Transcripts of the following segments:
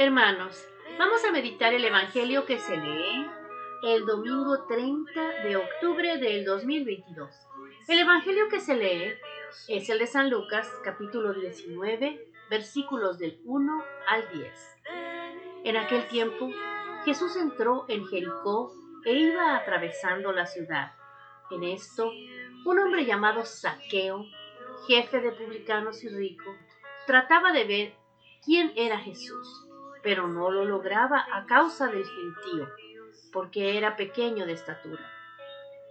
Hermanos, vamos a meditar el Evangelio que se lee el domingo 30 de octubre del 2022. El Evangelio que se lee es el de San Lucas, capítulo 19, versículos del 1 al 10. En aquel tiempo, Jesús entró en Jericó e iba atravesando la ciudad. En esto, un hombre llamado Saqueo, jefe de publicanos y rico, trataba de ver quién era Jesús pero no lo lograba a causa del gentío, porque era pequeño de estatura.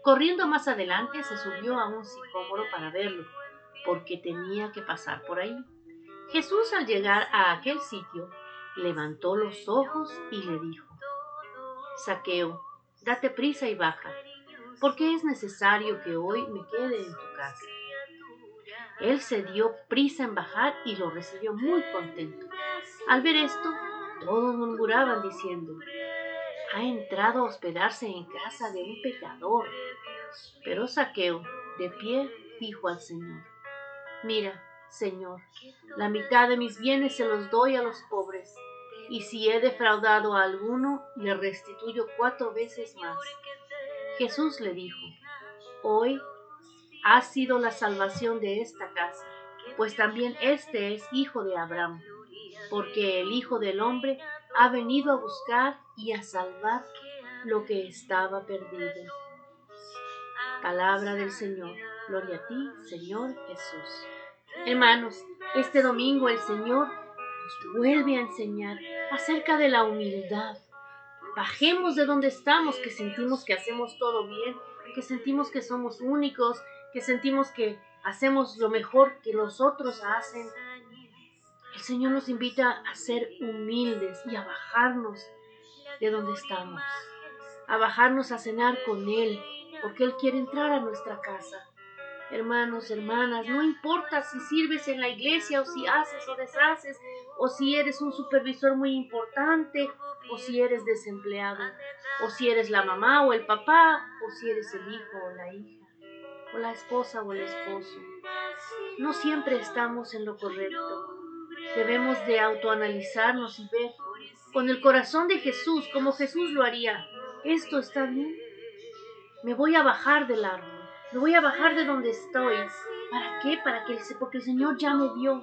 Corriendo más adelante se subió a un sicómoro para verlo, porque tenía que pasar por ahí. Jesús al llegar a aquel sitio levantó los ojos y le dijo, Saqueo, date prisa y baja, porque es necesario que hoy me quede en tu casa. Él se dio prisa en bajar y lo recibió muy contento. Al ver esto, todos murmuraban diciendo, ha entrado a hospedarse en casa de un pecador. Pero Saqueo, de pie, dijo al Señor, mira, Señor, la mitad de mis bienes se los doy a los pobres, y si he defraudado a alguno, le restituyo cuatro veces más. Jesús le dijo, hoy ha sido la salvación de esta casa, pues también este es hijo de Abraham porque el Hijo del Hombre ha venido a buscar y a salvar lo que estaba perdido. Palabra del Señor. Gloria a ti, Señor Jesús. Hermanos, este domingo el Señor nos vuelve a enseñar acerca de la humildad. Bajemos de donde estamos, que sentimos que hacemos todo bien, que sentimos que somos únicos, que sentimos que hacemos lo mejor que los otros hacen, el Señor nos invita a ser humildes y a bajarnos de donde estamos, a bajarnos a cenar con Él, porque Él quiere entrar a nuestra casa. Hermanos, hermanas, no importa si sirves en la iglesia o si haces o deshaces, o si eres un supervisor muy importante, o si eres desempleado, o si eres la mamá o el papá, o si eres el hijo o la hija, o la esposa o el esposo. No siempre estamos en lo correcto. Debemos de autoanalizarnos y ver con el corazón de Jesús, como Jesús lo haría. ¿Esto está bien? Me voy a bajar del árbol, me voy a bajar de donde estoy. ¿Para qué? Para que porque el Señor ya me vio.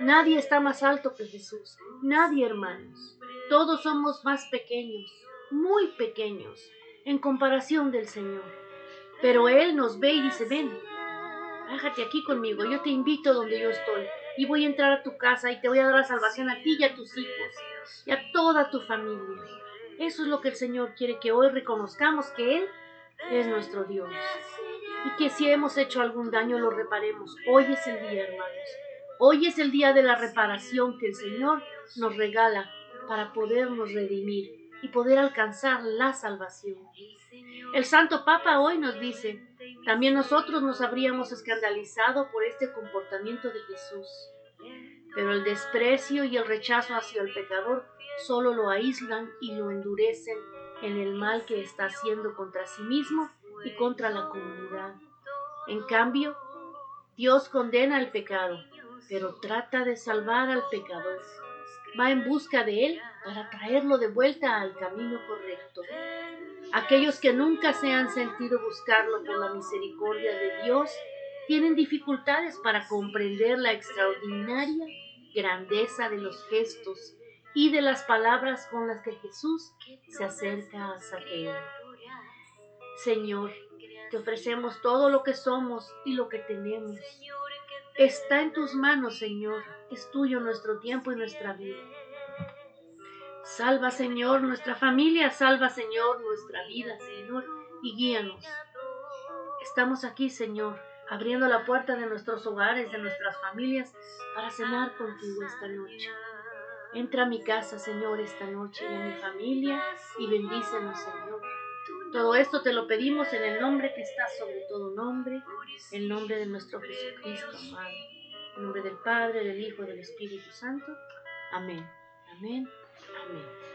Nadie está más alto que Jesús. Nadie, hermanos. Todos somos más pequeños, muy pequeños, en comparación del Señor. Pero Él nos ve y dice, ven, bájate aquí conmigo, yo te invito donde yo estoy y voy a entrar a tu casa y te voy a dar la salvación a ti y a tus hijos y a toda tu familia. Eso es lo que el Señor quiere que hoy reconozcamos que Él es nuestro Dios y que si hemos hecho algún daño lo reparemos. Hoy es el día, hermanos. Hoy es el día de la reparación que el Señor nos regala para podernos redimir y poder alcanzar la salvación. El Santo Papa hoy nos dice, también nosotros nos habríamos escandalizado por este comportamiento de Jesús. Pero el desprecio y el rechazo hacia el pecador solo lo aíslan y lo endurecen en el mal que está haciendo contra sí mismo y contra la comunidad. En cambio, Dios condena el pecado, pero trata de salvar al pecador. Va en busca de él para traerlo de vuelta al camino correcto. Aquellos que nunca se han sentido buscarlo por la misericordia de Dios tienen dificultades para comprender la extraordinaria grandeza de los gestos y de las palabras con las que Jesús se acerca a Saqueo. Señor, te ofrecemos todo lo que somos y lo que tenemos. Está en tus manos, Señor. Es tuyo nuestro tiempo y nuestra vida. Salva, Señor, nuestra familia, salva, Señor, nuestra vida, Señor, y guíanos. Estamos aquí, Señor, abriendo la puerta de nuestros hogares, de nuestras familias, para cenar contigo esta noche. Entra a mi casa, Señor, esta noche y a mi familia y bendícenos, Señor. Todo esto te lo pedimos en el nombre que está sobre todo nombre, el nombre de nuestro Jesucristo, Padre. En nombre del Padre, del Hijo del Espíritu Santo. Amén. Amén. Amén.